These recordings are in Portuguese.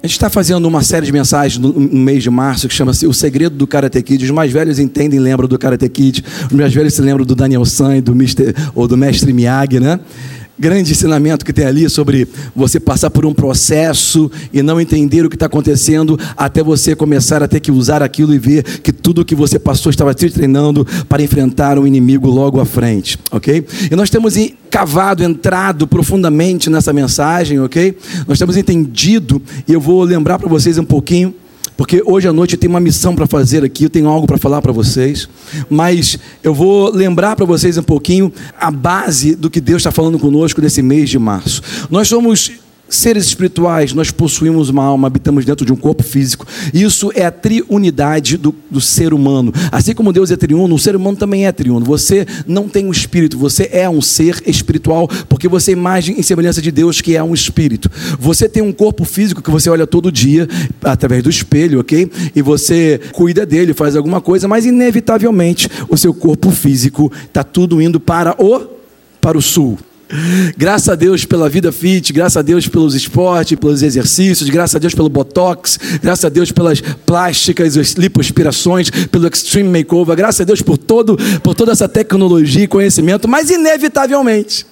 A gente está fazendo uma série de mensagens no, no mês de março que chama-se O Segredo do Karate Kid. Os mais velhos entendem e lembram do Karate Kid. Os mais velhos se lembram do Daniel San do Mister, ou do Mestre Miyagi, né? Grande ensinamento que tem ali sobre você passar por um processo e não entender o que está acontecendo até você começar a ter que usar aquilo e ver que tudo o que você passou estava te treinando para enfrentar um inimigo logo à frente, ok? E nós temos cavado, entrado profundamente nessa mensagem, ok? Nós temos entendido e eu vou lembrar para vocês um pouquinho porque hoje à noite eu tenho uma missão para fazer aqui, eu tenho algo para falar para vocês, mas eu vou lembrar para vocês um pouquinho a base do que Deus está falando conosco nesse mês de março. Nós somos seres espirituais, nós possuímos uma alma, habitamos dentro de um corpo físico. Isso é a triunidade do, do, ser humano. Assim como Deus é triuno, o ser humano também é triuno. Você não tem um espírito, você é um ser espiritual, porque você é imagem e semelhança de Deus, que é um espírito. Você tem um corpo físico que você olha todo dia, através do espelho, ok? E você cuida dele, faz alguma coisa, mas inevitavelmente o seu corpo físico está tudo indo para o para o sul. Graças a Deus pela vida fit, graças a Deus pelos esportes, pelos exercícios, graças a Deus pelo botox, graças a Deus pelas plásticas, as lipoaspirações, pelo extreme makeover, graças a Deus por todo, por toda essa tecnologia e conhecimento, mas inevitavelmente.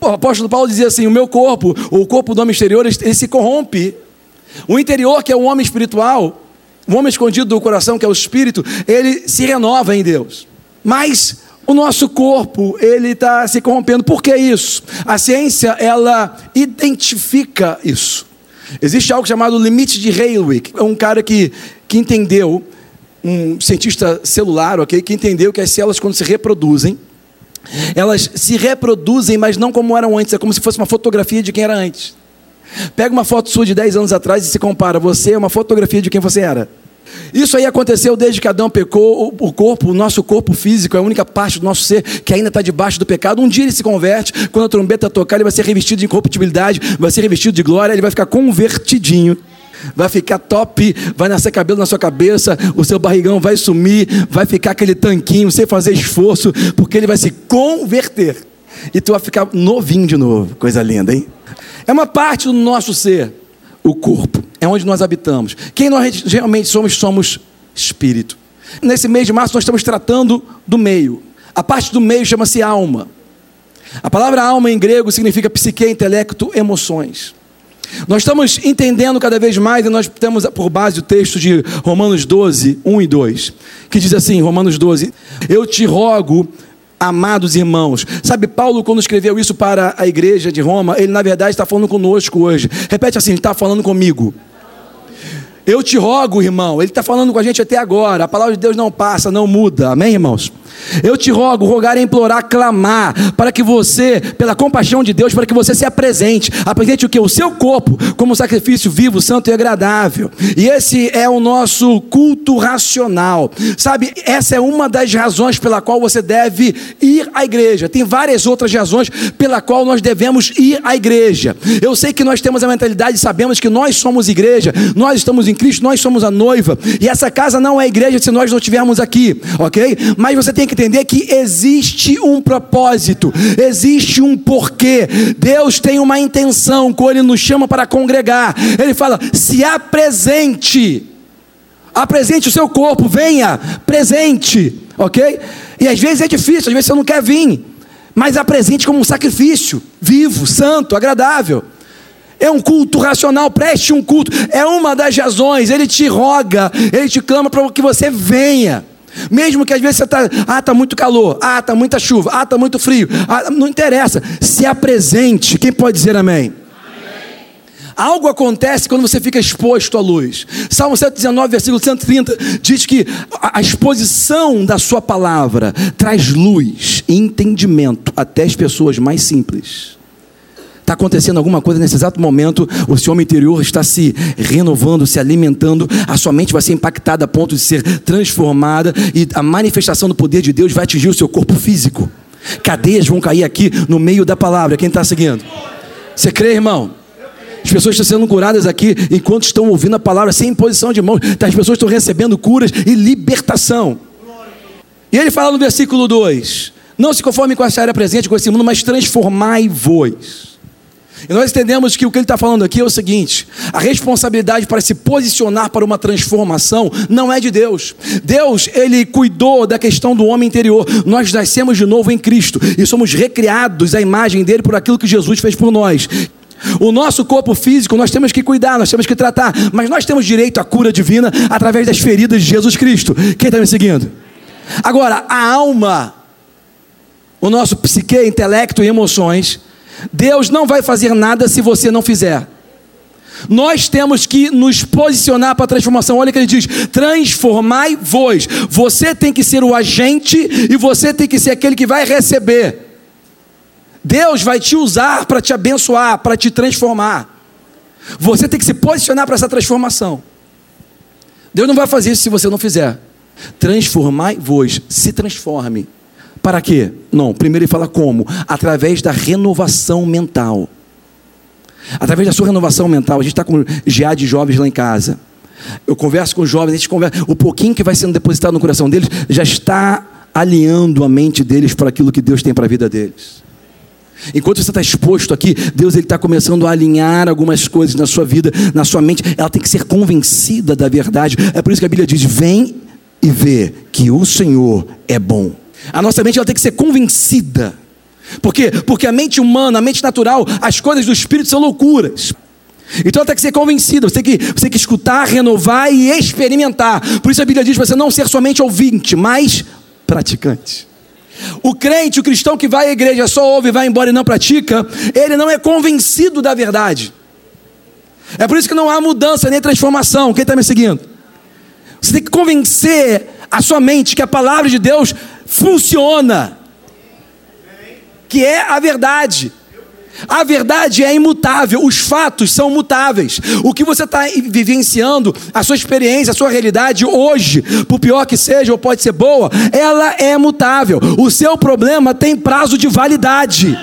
o apóstolo Paulo dizia assim: o meu corpo, o corpo do homem exterior, ele se corrompe. O interior, que é o homem espiritual, o homem escondido do coração, que é o espírito, ele se renova em Deus. Mas o nosso corpo ele está se corrompendo. Por que isso? A ciência ela identifica isso. Existe algo chamado limite de Haywick. É um cara que, que entendeu, um cientista celular, ok, que entendeu que as células quando se reproduzem, elas se reproduzem, mas não como eram antes. É como se fosse uma fotografia de quem era antes. Pega uma foto sua de 10 anos atrás e se compara. Você é uma fotografia de quem você era. Isso aí aconteceu desde que Adão pecou. O corpo, o nosso corpo físico, é a única parte do nosso ser que ainda está debaixo do pecado. Um dia ele se converte, quando a trombeta tocar, ele vai ser revestido de incorruptibilidade, vai ser revestido de glória, ele vai ficar convertidinho. Vai ficar top, vai nascer cabelo na sua cabeça, o seu barrigão vai sumir, vai ficar aquele tanquinho sem fazer esforço, porque ele vai se converter. E tu vai ficar novinho de novo. Coisa linda, hein? É uma parte do nosso ser, o corpo é onde nós habitamos. Quem nós realmente somos, somos espírito. Nesse mês de março nós estamos tratando do meio. A parte do meio chama-se alma. A palavra alma em grego significa psique, intelecto, emoções. Nós estamos entendendo cada vez mais, e nós temos por base o texto de Romanos 12, 1 e 2, que diz assim: Romanos 12, eu te rogo, amados irmãos. Sabe, Paulo, quando escreveu isso para a igreja de Roma, ele na verdade está falando conosco hoje. Repete assim: está falando comigo. Eu te rogo, irmão, ele está falando com a gente até agora. A palavra de Deus não passa, não muda. Amém, irmãos? Eu te rogo, rogar, implorar, clamar, para que você, pela compaixão de Deus, para que você se apresente, apresente o que? O seu corpo, como um sacrifício vivo, santo e agradável. E esse é o nosso culto racional. Sabe, essa é uma das razões pela qual você deve ir à igreja. Tem várias outras razões pela qual nós devemos ir à igreja. Eu sei que nós temos a mentalidade, sabemos que nós somos igreja, nós estamos em Cristo, nós somos a noiva, e essa casa não é igreja se nós não estivermos aqui, ok? Mas você tem que entender que existe um propósito, existe um porquê. Deus tem uma intenção quando Ele nos chama para congregar. Ele fala: se apresente, apresente o seu corpo, venha, presente, ok? E às vezes é difícil, às vezes você não quer vir, mas apresente como um sacrifício, vivo, santo, agradável. É um culto racional, preste um culto. É uma das razões. Ele te roga, ele te clama para que você venha. Mesmo que às vezes você está, ah, está muito calor, ah, está muita chuva, ah, está muito frio, ah, não interessa. Se apresente. Quem pode dizer amém? Algo acontece quando você fica exposto à luz. Salmo 119, versículo 130 diz que a exposição da sua palavra traz luz e entendimento até as pessoas mais simples. Está acontecendo alguma coisa nesse exato momento, o seu homem interior está se renovando, se alimentando, a sua mente vai ser impactada a ponto de ser transformada e a manifestação do poder de Deus vai atingir o seu corpo físico. Cadeias vão cair aqui no meio da palavra. Quem está seguindo? Você crê, irmão? As pessoas estão sendo curadas aqui enquanto estão ouvindo a palavra sem imposição de mãos. As pessoas estão recebendo curas e libertação. E ele fala no versículo 2: Não se conforme com a área presente, com esse mundo, mas transformai-vos. E nós entendemos que o que ele está falando aqui é o seguinte: a responsabilidade para se posicionar para uma transformação não é de Deus. Deus, ele cuidou da questão do homem interior. Nós nascemos de novo em Cristo e somos recriados à imagem dele por aquilo que Jesus fez por nós. O nosso corpo físico nós temos que cuidar, nós temos que tratar, mas nós temos direito à cura divina através das feridas de Jesus Cristo. Quem está me seguindo? Agora, a alma, o nosso psique, intelecto e emoções, Deus não vai fazer nada se você não fizer. Nós temos que nos posicionar para a transformação. Olha o que ele diz: transformai-vos. Você tem que ser o agente e você tem que ser aquele que vai receber. Deus vai te usar para te abençoar, para te transformar. Você tem que se posicionar para essa transformação. Deus não vai fazer isso se você não fizer. Transformai-vos, se transforme. Para quê? Não, primeiro ele fala como? Através da renovação mental. Através da sua renovação mental. A gente está com GA de jovens lá em casa. Eu converso com os jovens, a gente conversa. O pouquinho que vai sendo depositado no coração deles já está alinhando a mente deles para aquilo que Deus tem para a vida deles. Enquanto você está exposto aqui, Deus ele está começando a alinhar algumas coisas na sua vida, na sua mente. Ela tem que ser convencida da verdade. É por isso que a Bíblia diz: vem e vê que o Senhor é bom. A nossa mente ela tem que ser convencida. Por quê? Porque a mente humana, a mente natural, as coisas do Espírito são loucuras. Então ela tem que ser convencida, você tem que, você tem que escutar, renovar e experimentar. Por isso a Bíblia diz para você não ser somente ouvinte, mas praticante. O crente, o cristão que vai à igreja só ouve, vai embora e não pratica, ele não é convencido da verdade. É por isso que não há mudança nem transformação. Quem está me seguindo? Você tem que convencer a sua mente que a palavra de Deus funciona, que é a verdade. A verdade é imutável, os fatos são mutáveis. O que você está vivenciando, a sua experiência, a sua realidade hoje, por pior que seja ou pode ser boa, ela é mutável. O seu problema tem prazo de validade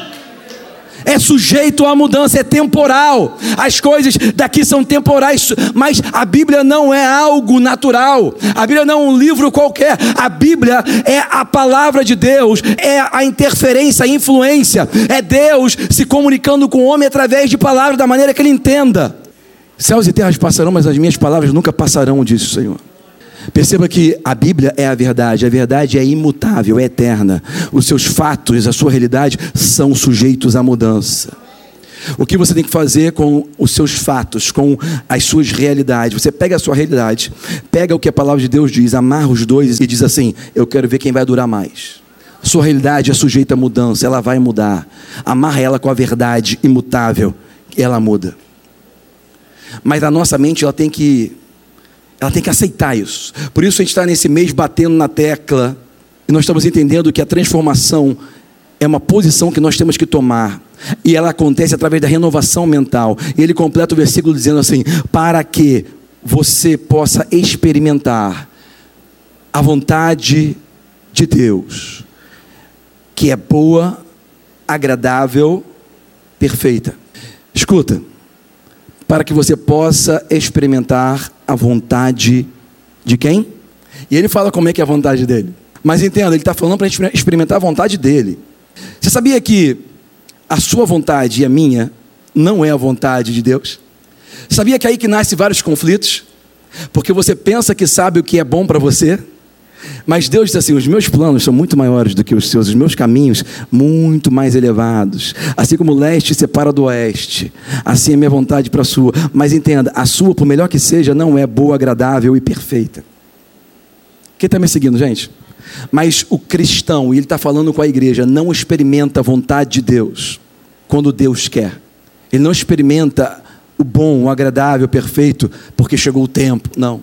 é sujeito à mudança, é temporal. As coisas daqui são temporais, mas a Bíblia não é algo natural. A Bíblia não é um livro qualquer. A Bíblia é a palavra de Deus, é a interferência, a influência. É Deus se comunicando com o homem através de palavras da maneira que ele entenda. Céus e terras passarão, mas as minhas palavras nunca passarão, disse o Senhor. Perceba que a Bíblia é a verdade, a verdade é imutável, é eterna. Os seus fatos, a sua realidade são sujeitos à mudança. O que você tem que fazer com os seus fatos, com as suas realidades? Você pega a sua realidade, pega o que a palavra de Deus diz, amarra os dois e diz assim: Eu quero ver quem vai durar mais. Sua realidade é sujeita à mudança, ela vai mudar. Amarra ela com a verdade imutável, ela muda. Mas a nossa mente ela tem que ela tem que aceitar isso. Por isso a gente está nesse mês batendo na tecla e nós estamos entendendo que a transformação é uma posição que nós temos que tomar. E ela acontece através da renovação mental. E ele completa o versículo dizendo assim: para que você possa experimentar a vontade de Deus, que é boa, agradável, perfeita. Escuta, para que você possa experimentar a vontade de quem? E ele fala como é que é a vontade dele. Mas entenda, ele está falando para a gente experimentar a vontade dele. Você sabia que a sua vontade e a minha não é a vontade de Deus? Sabia que é aí que nasce vários conflitos? Porque você pensa que sabe o que é bom para você, mas Deus diz assim: os meus planos são muito maiores do que os seus, os meus caminhos muito mais elevados. Assim como o leste separa do oeste, assim é minha vontade para a sua. Mas entenda: a sua, por melhor que seja, não é boa, agradável e perfeita. Quem está me seguindo, gente? Mas o cristão, e ele está falando com a igreja, não experimenta a vontade de Deus quando Deus quer. Ele não experimenta o bom, o agradável, o perfeito, porque chegou o tempo. Não.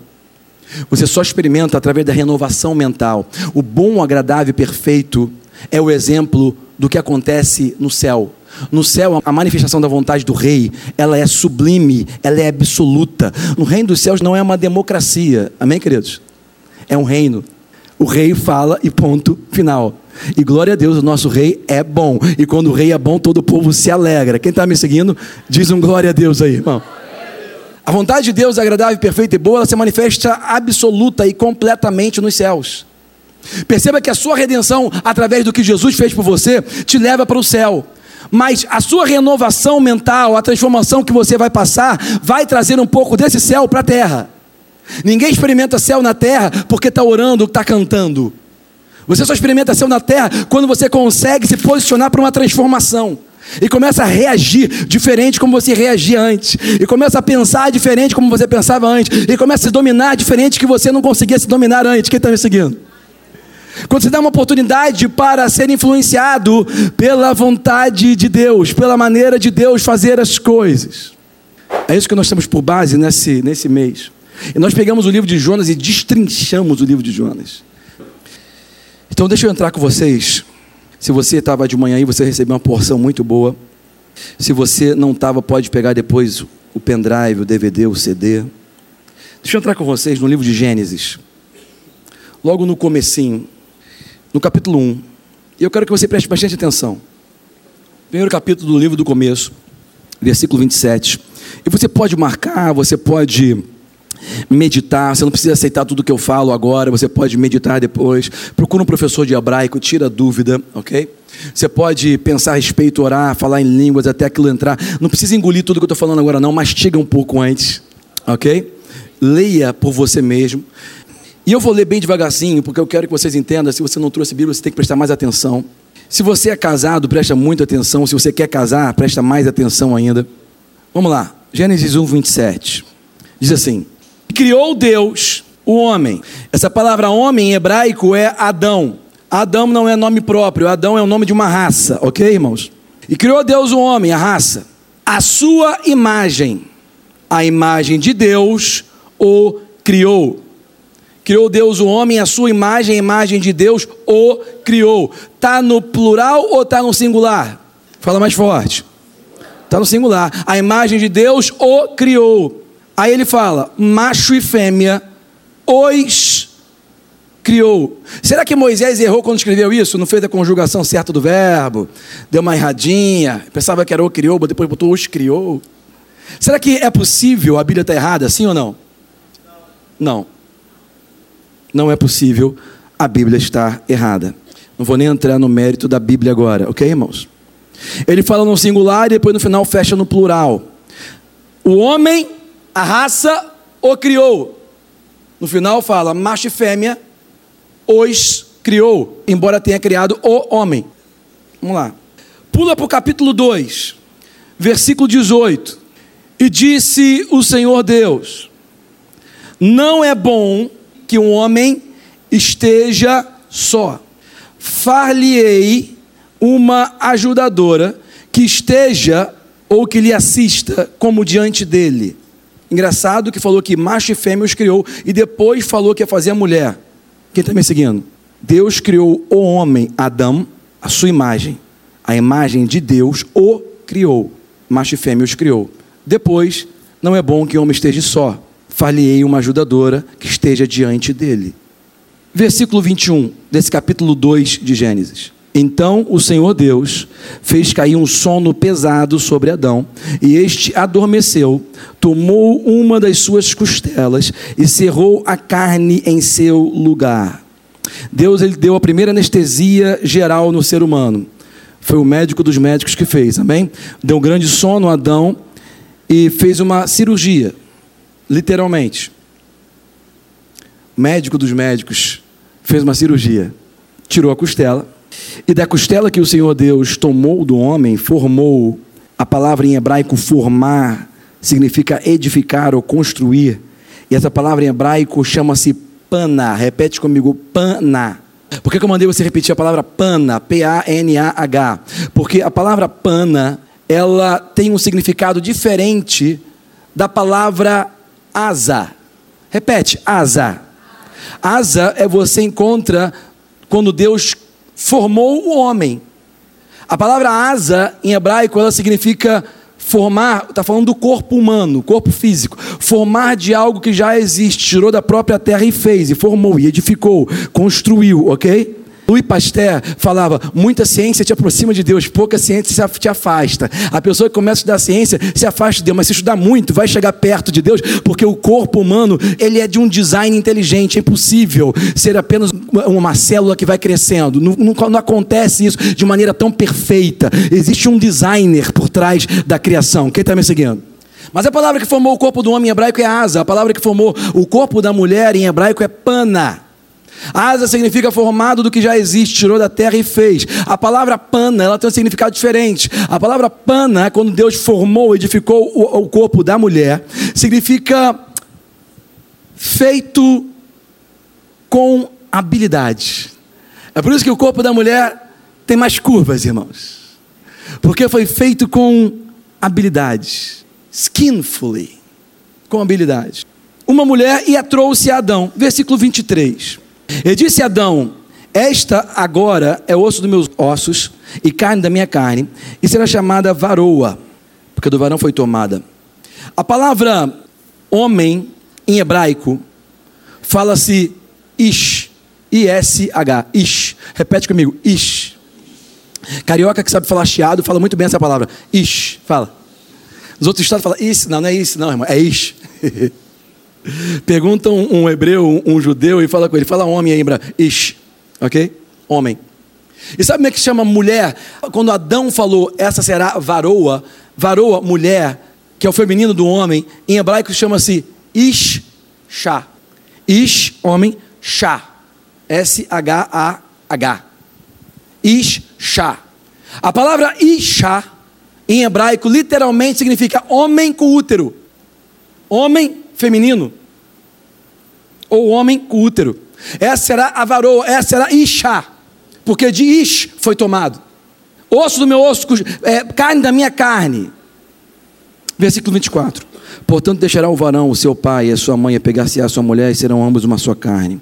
Você só experimenta através da renovação mental. O bom, agradável e perfeito é o exemplo do que acontece no céu. No céu, a manifestação da vontade do rei, ela é sublime, ela é absoluta. No reino dos céus não é uma democracia. Amém, queridos? É um reino. O rei fala e ponto final. E glória a Deus, o nosso rei é bom. E quando o rei é bom, todo o povo se alegra. Quem está me seguindo, diz um glória a Deus aí, irmão. A vontade de Deus, agradável, perfeita e boa, ela se manifesta absoluta e completamente nos céus. Perceba que a sua redenção, através do que Jesus fez por você, te leva para o céu. Mas a sua renovação mental, a transformação que você vai passar, vai trazer um pouco desse céu para a terra. Ninguém experimenta céu na terra porque está orando, está cantando. Você só experimenta céu na terra quando você consegue se posicionar para uma transformação. E começa a reagir diferente como você reagia antes. E começa a pensar diferente como você pensava antes. E começa a se dominar diferente que você não conseguia se dominar antes. Quem está me seguindo? Quando você dá uma oportunidade para ser influenciado pela vontade de Deus, pela maneira de Deus fazer as coisas. É isso que nós temos por base nesse, nesse mês. E nós pegamos o livro de Jonas e destrinchamos o livro de Jonas. Então deixa eu entrar com vocês. Se você estava de manhã e você recebeu uma porção muito boa. Se você não estava, pode pegar depois o pendrive, o DVD, o CD. Deixa eu entrar com vocês no livro de Gênesis. Logo no comecinho no capítulo 1. E eu quero que você preste bastante atenção. Primeiro capítulo do livro do começo, versículo 27. E você pode marcar, você pode meditar, você não precisa aceitar tudo que eu falo agora, você pode meditar depois. Procura um professor de hebraico, tira dúvida, ok? Você pode pensar a respeito, orar, falar em línguas até aquilo entrar. Não precisa engolir tudo que eu estou falando agora, não. Mastiga um pouco antes, ok? Leia por você mesmo. E eu vou ler bem devagarzinho, porque eu quero que vocês entendam. Se você não trouxe Bíblia, você tem que prestar mais atenção. Se você é casado, presta muita atenção. Se você quer casar, presta mais atenção ainda. Vamos lá. Gênesis 1, 27. Diz assim: Criou Deus o homem. Essa palavra homem em hebraico é Adão. Adão não é nome próprio, Adão é o nome de uma raça, ok, irmãos? E criou Deus o homem, a raça, a sua imagem. A imagem de Deus o criou. Criou Deus o homem, a sua imagem, a imagem de Deus o criou. Está no plural ou está no singular? Fala mais forte. Está no singular. A imagem de Deus o criou. Aí ele fala: macho e fêmea os criou. Será que Moisés errou quando escreveu isso? Não fez a conjugação certa do verbo? Deu uma erradinha? Pensava que era o criou, depois botou os criou? Será que é possível a Bíblia estar tá errada, sim ou não? Não não é possível a Bíblia estar errada. Não vou nem entrar no mérito da Bíblia agora, ok, irmãos? Ele fala no singular e depois no final fecha no plural. O homem, a raça, o criou. No final fala macho e fêmea, os criou, embora tenha criado o homem. Vamos lá. Pula para o capítulo 2, versículo 18. E disse o Senhor Deus: Não é bom que um homem esteja só. Far-lhe-ei uma ajudadora que esteja ou que lhe assista como diante dele. Engraçado que falou que macho e fêmea os criou e depois falou que ia fazer a mulher. Quem está me seguindo? Deus criou o homem, Adão, a sua imagem. A imagem de Deus o criou. Macho e fêmea os criou. Depois, não é bom que o homem esteja só far-lhe-ei uma ajudadora que esteja diante dele. Versículo 21 desse capítulo 2 de Gênesis. Então o Senhor Deus fez cair um sono pesado sobre Adão, e este adormeceu, tomou uma das suas costelas e cerrou a carne em seu lugar. Deus ele deu a primeira anestesia geral no ser humano. Foi o médico dos médicos que fez, amém? Deu um grande sono a Adão e fez uma cirurgia literalmente. O médico dos médicos fez uma cirurgia, tirou a costela, e da costela que o Senhor Deus tomou do homem, formou, a palavra em hebraico formar significa edificar ou construir, e essa palavra em hebraico chama-se pana, repete comigo, pana. Por que, eu mandei você repetir a palavra pana, P-A-N-A-H? Porque a palavra pana, ela tem um significado diferente da palavra asa. Repete, asa. Asa é você encontra quando Deus formou o homem. A palavra asa, em hebraico, ela significa formar, está falando do corpo humano, corpo físico, formar de algo que já existe, tirou da própria terra e fez, e formou, e edificou, construiu, ok? Louis Pasteur falava: muita ciência te aproxima de Deus, pouca ciência te afasta. A pessoa que começa a estudar ciência se afasta de Deus, mas se estudar muito, vai chegar perto de Deus, porque o corpo humano ele é de um design inteligente. É impossível ser apenas uma célula que vai crescendo. Não, não, não acontece isso de maneira tão perfeita. Existe um designer por trás da criação. Quem está me seguindo? Mas a palavra que formou o corpo do homem em hebraico é asa, a palavra que formou o corpo da mulher em hebraico é pana. Asa significa formado do que já existe, tirou da terra e fez. A palavra pana, ela tem um significado diferente. A palavra pana, quando Deus formou, edificou o, o corpo da mulher, significa feito com habilidade. É por isso que o corpo da mulher tem mais curvas, irmãos. Porque foi feito com habilidade. Skinfully. Com habilidade. Uma mulher e a trouxe a Adão. Versículo 23. E disse Adão: Esta agora é osso dos meus ossos e carne da minha carne, e será chamada varoa, porque do varão foi tomada. A palavra homem em hebraico fala-se ish, I-S-H, ish. Repete comigo, ish. Carioca que sabe falar chiado fala muito bem essa palavra, ish. Fala. Nos outros estados fala isso, não, não é isso, não, irmão, é ish. Pergunta um, um hebreu, um, um, judeu, e fala com ele, fala homem aí, ish, ok? Homem. E sabe como é que chama mulher? Quando Adão falou, essa será varoa, varoa, mulher, que é o feminino do homem, em hebraico chama-se ish, chá. Ish, homem, chá. S-H-A-H. Ish, chá. A palavra Isha, em hebraico, literalmente significa homem com útero. Homem feminino. Ou homem com útero. Essa será a varoa, essa será Isha. Porque de Ish foi tomado. Osso do meu osso, é, carne da minha carne. Versículo 24. Portanto, deixará o varão, o seu pai e a sua mãe, pegar-se a sua mulher, e serão ambos uma só carne.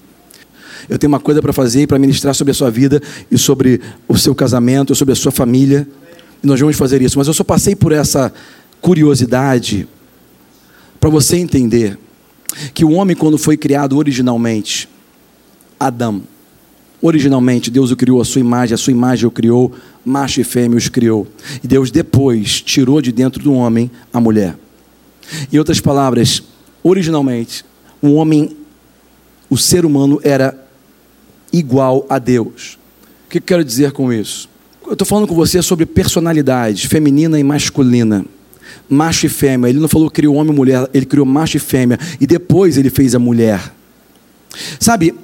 Eu tenho uma coisa para fazer para ministrar sobre a sua vida e sobre o seu casamento, sobre a sua família. E nós vamos fazer isso. Mas eu só passei por essa curiosidade para você entender que o homem, quando foi criado originalmente, Adão, originalmente Deus o criou a sua imagem, a sua imagem o criou, macho e fêmea os criou. E Deus depois tirou de dentro do homem a mulher. Em outras palavras, originalmente, o homem, o ser humano era igual a Deus. O que eu quero dizer com isso? Eu estou falando com você sobre personalidade feminina e masculina macho e fêmea. Ele não falou criou homem e mulher, ele criou macho e fêmea. E depois ele fez a mulher. Sabe,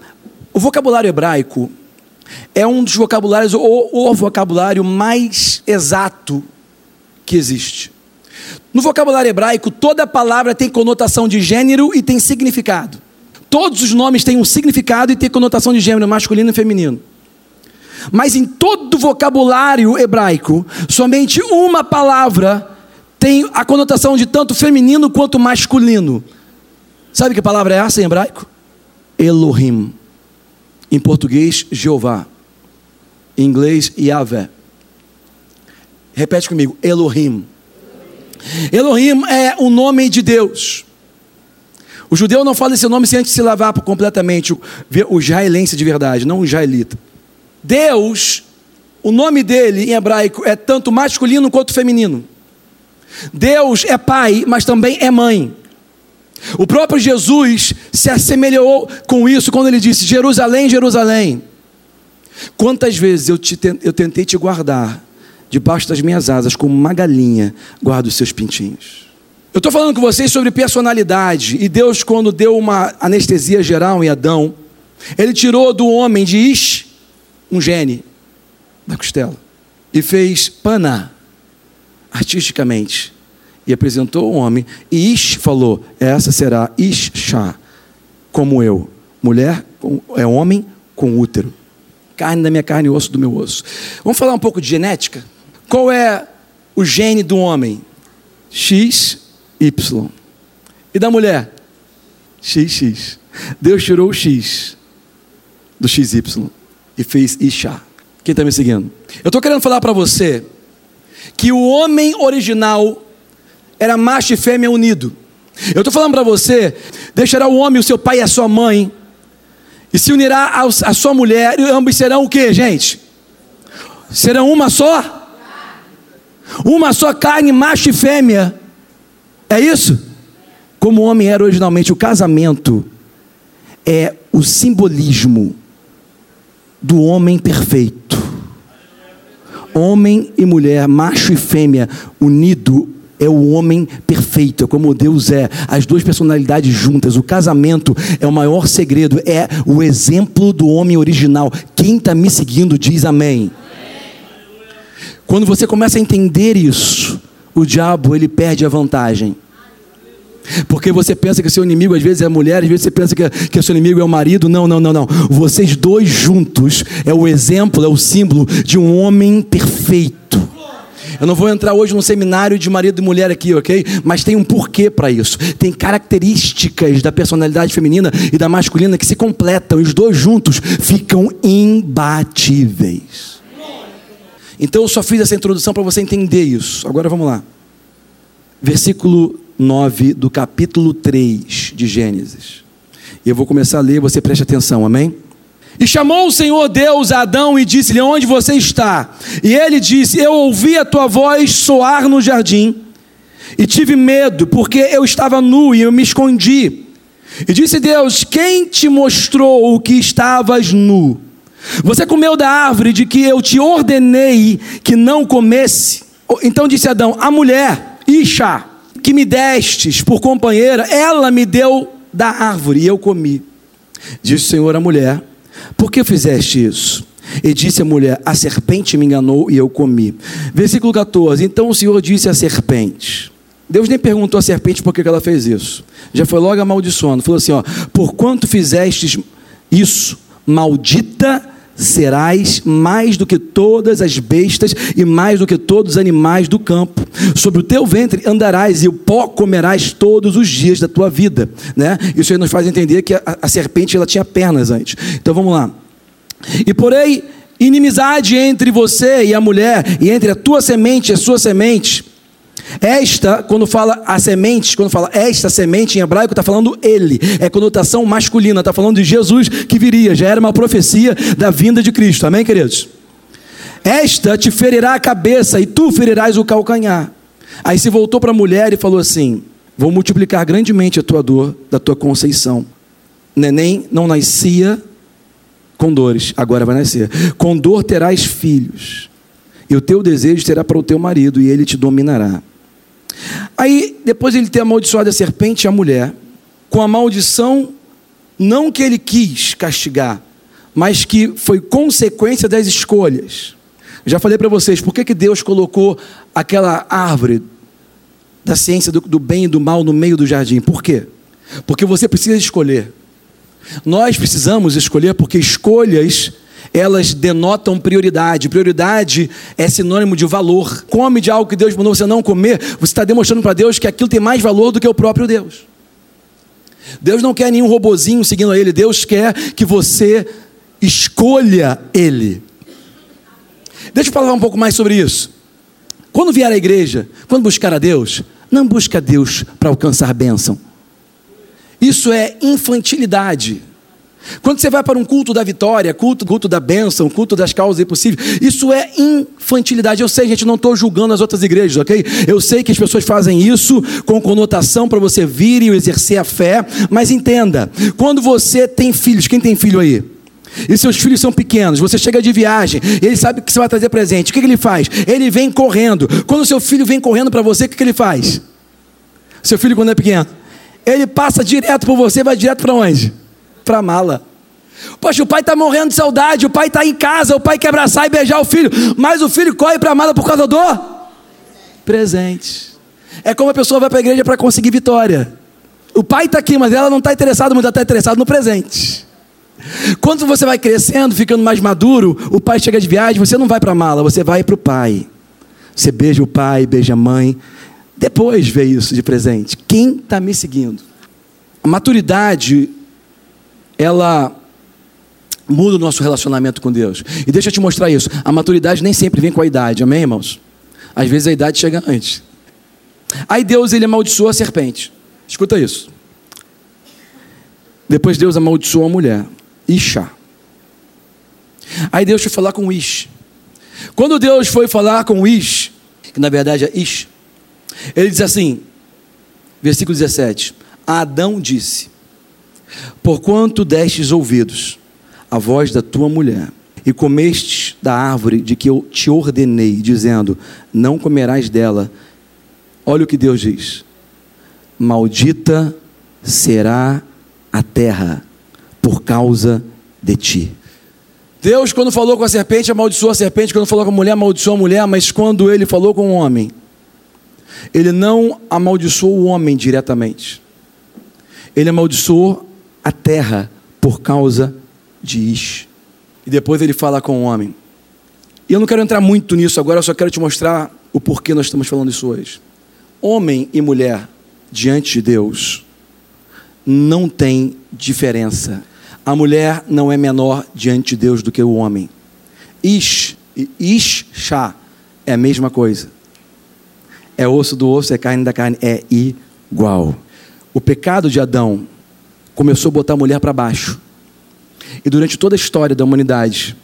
o vocabulário hebraico é um dos vocabulários, ou o vocabulário mais exato que existe. No vocabulário hebraico, toda palavra tem conotação de gênero e tem significado. Todos os nomes têm um significado e têm conotação de gênero, masculino e feminino. Mas em todo o vocabulário hebraico, somente uma palavra tem a conotação de tanto feminino quanto masculino. Sabe que palavra é essa em hebraico? Elohim. Em português, Jeová. Em inglês, Yahvé. Repete comigo, Elohim. Elohim é o nome de Deus. O judeu não fala esse nome sem antes se lavar completamente o, israelense de verdade, não o israelita. Deus, o nome dele em hebraico é tanto masculino quanto feminino. Deus é pai, mas também é mãe. O próprio Jesus se assemelhou com isso quando ele disse: Jerusalém, Jerusalém. Quantas vezes eu, te, eu tentei te guardar debaixo das minhas asas, como uma galinha guarda os seus pintinhos. Eu estou falando com vocês sobre personalidade, e Deus, quando deu uma anestesia geral em Adão, ele tirou do homem de Ish um gene da costela e fez Pana, artisticamente e apresentou o homem. E Ish falou: Essa será Isha, como eu. Mulher é homem com útero. Carne da minha carne osso do meu osso. Vamos falar um pouco de genética? Qual é o gene do homem? X, Y. E da mulher? XX. Deus tirou o X do XY e fez Isha. Quem está me seguindo? Eu estou querendo falar para você que o homem original era macho e fêmea unido. Eu estou falando para você, deixará o homem, o seu pai e a sua mãe, e se unirá à sua mulher, e ambos serão o que, gente? Serão uma só? Uma só carne, macho e fêmea. É isso? Como o homem era originalmente, o casamento é o simbolismo do homem perfeito. Homem e mulher, macho e fêmea, unido é o homem perfeito, é como Deus é, as duas personalidades juntas. O casamento é o maior segredo, é o exemplo do homem original. Quem está me seguindo diz amém. Quando você começa a entender isso, o diabo ele perde a vantagem. Porque você pensa que seu inimigo às vezes é a mulher, às vezes você pensa que, que seu inimigo é o marido. Não, não, não, não. Vocês dois juntos é o exemplo, é o símbolo de um homem perfeito. Eu não vou entrar hoje num seminário de marido e mulher aqui, ok? Mas tem um porquê para isso. Tem características da personalidade feminina e da masculina que se completam. Os dois juntos ficam imbatíveis. Então eu só fiz essa introdução para você entender isso. Agora vamos lá. Versículo 9 do capítulo 3 de Gênesis. Eu vou começar a ler, você preste atenção, amém? E chamou o Senhor Deus a Adão e disse-lhe: Onde você está? E ele disse: Eu ouvi a tua voz soar no jardim, e tive medo, porque eu estava nu e eu me escondi. E disse Deus: Quem te mostrou o que estavas nu? Você comeu da árvore de que eu te ordenei que não comesse. Então disse Adão: A mulher, Isha, que me destes por companheira, ela me deu da árvore e eu comi. Disse o Senhor à mulher: Por que fizeste isso? E disse a mulher: A serpente me enganou e eu comi. Versículo 14: Então o Senhor disse à serpente: Deus nem perguntou à serpente por que ela fez isso. Já foi logo amaldiçoando. Falou assim: ó, Por quanto fizestes isso, maldita serás mais do que todas as bestas e mais do que todos os animais do campo. Sobre o teu ventre andarás e o pó comerás todos os dias da tua vida, né? Isso aí nos faz entender que a, a serpente ela tinha pernas antes. Então vamos lá. E porém inimizade entre você e a mulher e entre a tua semente e a sua semente esta, quando fala a semente, quando fala esta semente em hebraico, está falando ele, é conotação masculina, está falando de Jesus que viria, já era uma profecia da vinda de Cristo, amém, queridos? Esta te ferirá a cabeça e tu ferirás o calcanhar. Aí se voltou para a mulher e falou assim: Vou multiplicar grandemente a tua dor da tua conceição. Neném não nascia com dores, agora vai nascer. Com dor terás filhos, e o teu desejo será para o teu marido, e ele te dominará. Aí, depois ele ter amaldiçoado a serpente e a mulher, com a maldição, não que ele quis castigar, mas que foi consequência das escolhas. Já falei para vocês, por que, que Deus colocou aquela árvore da ciência do, do bem e do mal no meio do jardim? Por quê? Porque você precisa escolher. Nós precisamos escolher porque escolhas elas denotam prioridade. Prioridade é sinônimo de valor. Come de algo que Deus mandou você não comer, você está demonstrando para Deus que aquilo tem mais valor do que o próprio Deus. Deus não quer nenhum robozinho seguindo a Ele, Deus quer que você escolha Ele. Deixa eu falar um pouco mais sobre isso. Quando vier à igreja, quando buscar a Deus, não busca Deus para alcançar bênção. Isso é infantilidade. Quando você vai para um culto da vitória, culto, culto da bênção, culto das causas impossíveis, isso é infantilidade. Eu sei, gente, não estou julgando as outras igrejas, ok? Eu sei que as pessoas fazem isso com conotação para você vir e exercer a fé, mas entenda, quando você tem filhos, quem tem filho aí? E seus filhos são pequenos, você chega de viagem, ele sabe que você vai trazer presente. O que, que ele faz? Ele vem correndo. Quando seu filho vem correndo para você, o que, que ele faz? Seu filho, quando é pequeno, ele passa direto por você, vai direto para onde? Para a mala. Poxa, o pai está morrendo de saudade, o pai está em casa, o pai quer abraçar e beijar o filho, mas o filho corre para a mala por causa do presente. É como a pessoa vai para a igreja para conseguir vitória. O pai está aqui, mas ela não está interessada, mas ela está interessada no presente. Quando você vai crescendo, ficando mais maduro, o pai chega de viagem, você não vai para a mala, você vai para o pai. Você beija o pai, beija a mãe. Depois vê isso de presente. Quem está me seguindo? A maturidade ela muda o nosso relacionamento com Deus. E deixa eu te mostrar isso. A maturidade nem sempre vem com a idade, amém, irmãos? Às vezes a idade chega antes. Aí Deus ele amaldiçoou a serpente. Escuta isso. Depois Deus amaldiçoou a mulher, Isha. Aí Deus foi falar com Ish. Quando Deus foi falar com Ish, que na verdade é Ish, ele diz assim, versículo 17: Adão disse: Porquanto destes ouvidos a voz da tua mulher, e comestes da árvore de que eu te ordenei, dizendo: Não comerás dela. Olha o que Deus diz: Maldita será a terra por causa de ti. Deus, quando falou com a serpente, amaldiçoou a serpente, quando falou com a mulher, amaldiçoou a mulher, mas quando ele falou com o homem, ele não amaldiçoou o homem diretamente, ele amaldiçoou a terra por causa de Ish. E depois ele fala com o homem. E eu não quero entrar muito nisso agora, eu só quero te mostrar o porquê nós estamos falando isso hoje. Homem e mulher diante de Deus não tem diferença. A mulher não é menor diante de Deus do que o homem. Ish e Isha é a mesma coisa. É osso do osso, é carne da carne, é igual. O pecado de Adão começou a botar a mulher para baixo. E durante toda a história da humanidade,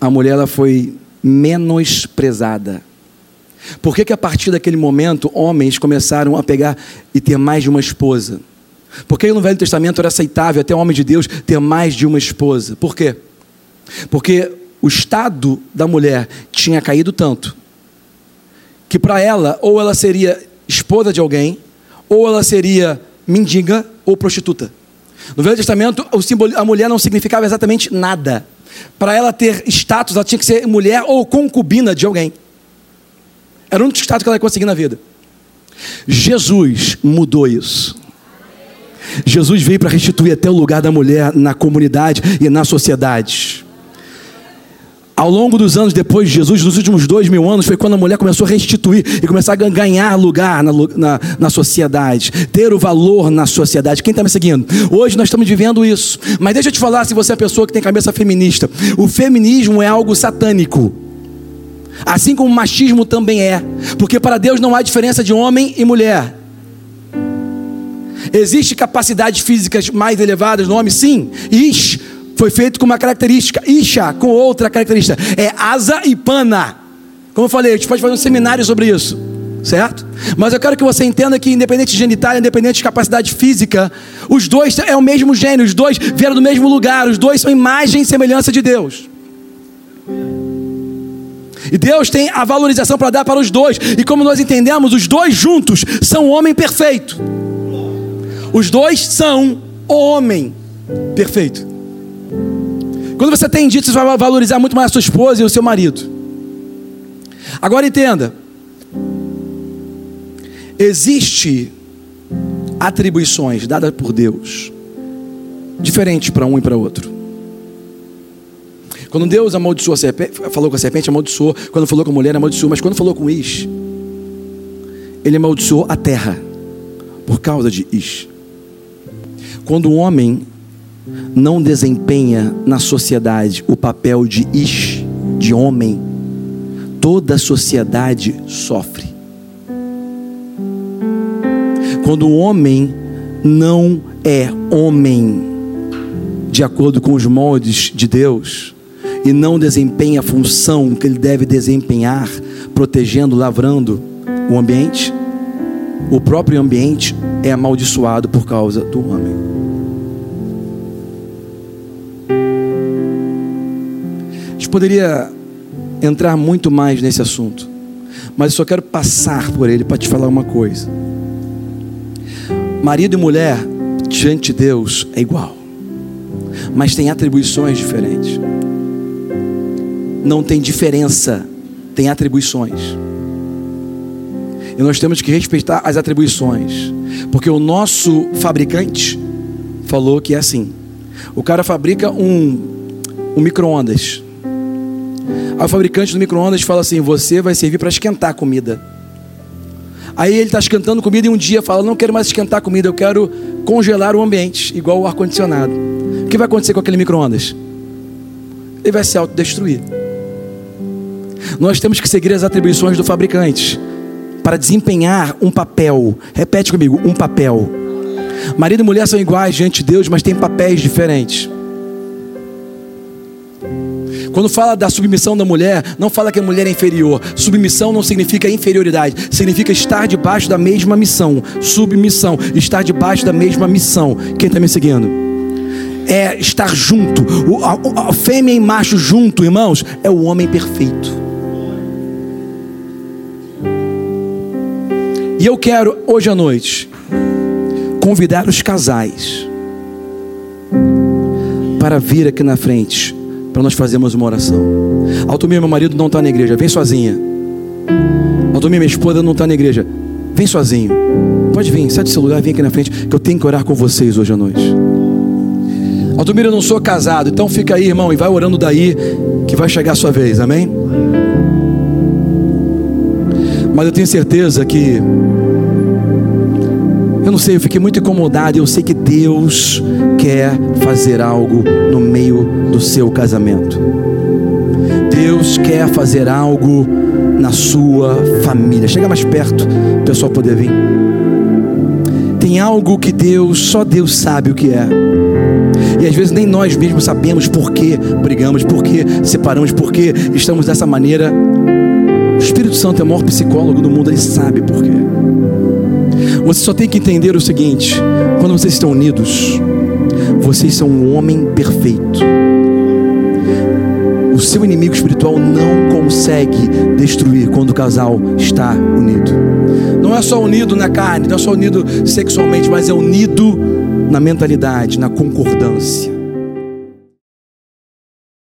a mulher ela foi menosprezada. Por que, que a partir daquele momento homens começaram a pegar e ter mais de uma esposa? Porque no Velho Testamento era aceitável até o homem de Deus ter mais de uma esposa. Por quê? Porque o estado da mulher tinha caído tanto que para ela ou ela seria esposa de alguém, ou ela seria mendiga ou prostituta. No Velho Testamento, a mulher não significava exatamente nada. Para ela ter status, ela tinha que ser mulher ou concubina de alguém. Era o único status que ela ia conseguir na vida. Jesus mudou isso. Jesus veio para restituir até o lugar da mulher na comunidade e na sociedade. Ao longo dos anos depois de Jesus, nos últimos dois mil anos, foi quando a mulher começou a restituir e começar a ganhar lugar na, na, na sociedade, ter o valor na sociedade. Quem está me seguindo? Hoje nós estamos vivendo isso. Mas deixa eu te falar, se você é pessoa que tem cabeça feminista, o feminismo é algo satânico. Assim como o machismo também é. Porque para Deus não há diferença de homem e mulher. Existem capacidades físicas mais elevadas no homem? Sim. Ish foi feito com uma característica, Isha com outra característica. É asa e pana. Como eu falei, a gente pode fazer um seminário sobre isso. Certo? Mas eu quero que você entenda que, independente de genitália, independente de capacidade física, os dois é o mesmo gênio, os dois vieram do mesmo lugar, os dois são imagem e semelhança de Deus. E Deus tem a valorização para dar para os dois. E como nós entendemos, os dois juntos são homem perfeito. Os dois são o homem perfeito. Quando você tem dito, você vai valorizar muito mais a sua esposa e o seu marido. Agora entenda. Existe atribuições dadas por Deus diferentes para um e para outro. Quando Deus amaldiçoou a serpente, falou com a serpente, amaldiçoou. Quando falou com a mulher, amaldiçoou. Mas quando falou com Is, ele amaldiçoou a terra por causa de Is. Quando o homem não desempenha na sociedade o papel de ish, de homem, toda a sociedade sofre. Quando o homem não é homem, de acordo com os moldes de Deus, e não desempenha a função que ele deve desempenhar, protegendo, lavrando o ambiente, o próprio ambiente é amaldiçoado por causa do homem. Poderia entrar muito mais nesse assunto, mas eu só quero passar por ele para te falar uma coisa. Marido e mulher diante de Deus é igual, mas tem atribuições diferentes. Não tem diferença, tem atribuições. E nós temos que respeitar as atribuições, porque o nosso fabricante falou que é assim. O cara fabrica um, um micro-ondas. Aí o fabricante do micro-ondas fala assim: você vai servir para esquentar a comida. Aí ele está esquentando comida e um dia fala: não quero mais esquentar comida, eu quero congelar o ambiente, igual o ar-condicionado. O que vai acontecer com aquele micro-ondas? ele vai se autodestruir. Nós temos que seguir as atribuições do fabricante para desempenhar um papel. Repete comigo: um papel. Marido e mulher são iguais diante de Deus, mas têm papéis diferentes. Quando fala da submissão da mulher, não fala que a mulher é inferior. Submissão não significa inferioridade, significa estar debaixo da mesma missão. Submissão, estar debaixo da mesma missão. Quem está me seguindo? É estar junto. O, a, a fêmea e macho junto, irmãos, é o homem perfeito. E eu quero, hoje à noite, convidar os casais para vir aqui na frente, para nós fazermos uma oração. Altomir, meu marido não está na igreja, vem sozinha. Altomir, minha esposa não está na igreja, vem sozinho. Pode vir, sai do seu lugar, vem aqui na frente, que eu tenho que orar com vocês hoje à noite. Altomir, eu não sou casado, então fica aí, irmão, e vai orando daí, que vai chegar a sua vez, amém? Mas eu tenho certeza que eu não sei, eu fiquei muito incomodado. Eu sei que Deus quer fazer algo no meio do seu casamento. Deus quer fazer algo na sua família. Chega mais perto, o pessoal poder vir. Tem algo que Deus, só Deus sabe o que é. E às vezes nem nós mesmos sabemos por que brigamos, por que separamos, por que estamos dessa maneira. O Espírito Santo é o maior psicólogo do mundo, ele sabe por quê. Você só tem que entender o seguinte: quando vocês estão unidos, vocês são um homem perfeito. O seu inimigo espiritual não consegue destruir quando o casal está unido. Não é só unido na carne, não é só unido sexualmente, mas é unido na mentalidade, na concordância.